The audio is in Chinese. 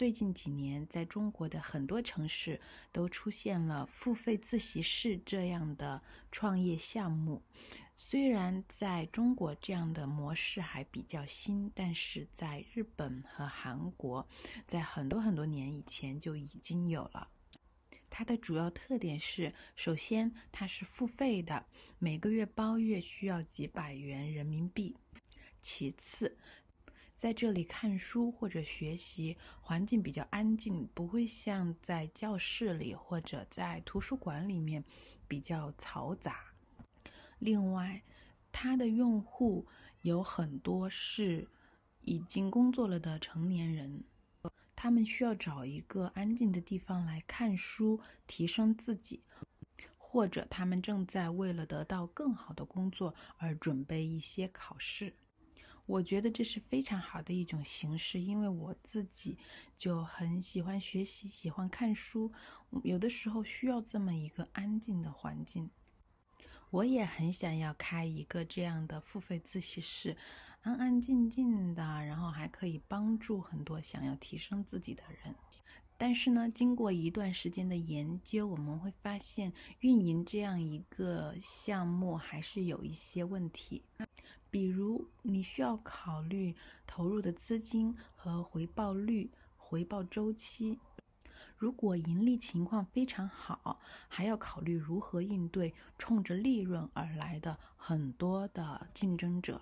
最近几年，在中国的很多城市都出现了付费自习室这样的创业项目。虽然在中国这样的模式还比较新，但是在日本和韩国，在很多很多年以前就已经有了。它的主要特点是，首先它是付费的，每个月包月需要几百元人民币。其次，在这里看书或者学习，环境比较安静，不会像在教室里或者在图书馆里面比较嘈杂。另外，它的用户有很多是已经工作了的成年人，他们需要找一个安静的地方来看书，提升自己，或者他们正在为了得到更好的工作而准备一些考试。我觉得这是非常好的一种形式，因为我自己就很喜欢学习，喜欢看书，有的时候需要这么一个安静的环境。我也很想要开一个这样的付费自习室，安安静静的，然后还可以帮助很多想要提升自己的人。但是呢，经过一段时间的研究，我们会发现运营这样一个项目还是有一些问题。比如，你需要考虑投入的资金和回报率、回报周期。如果盈利情况非常好，还要考虑如何应对冲着利润而来的很多的竞争者。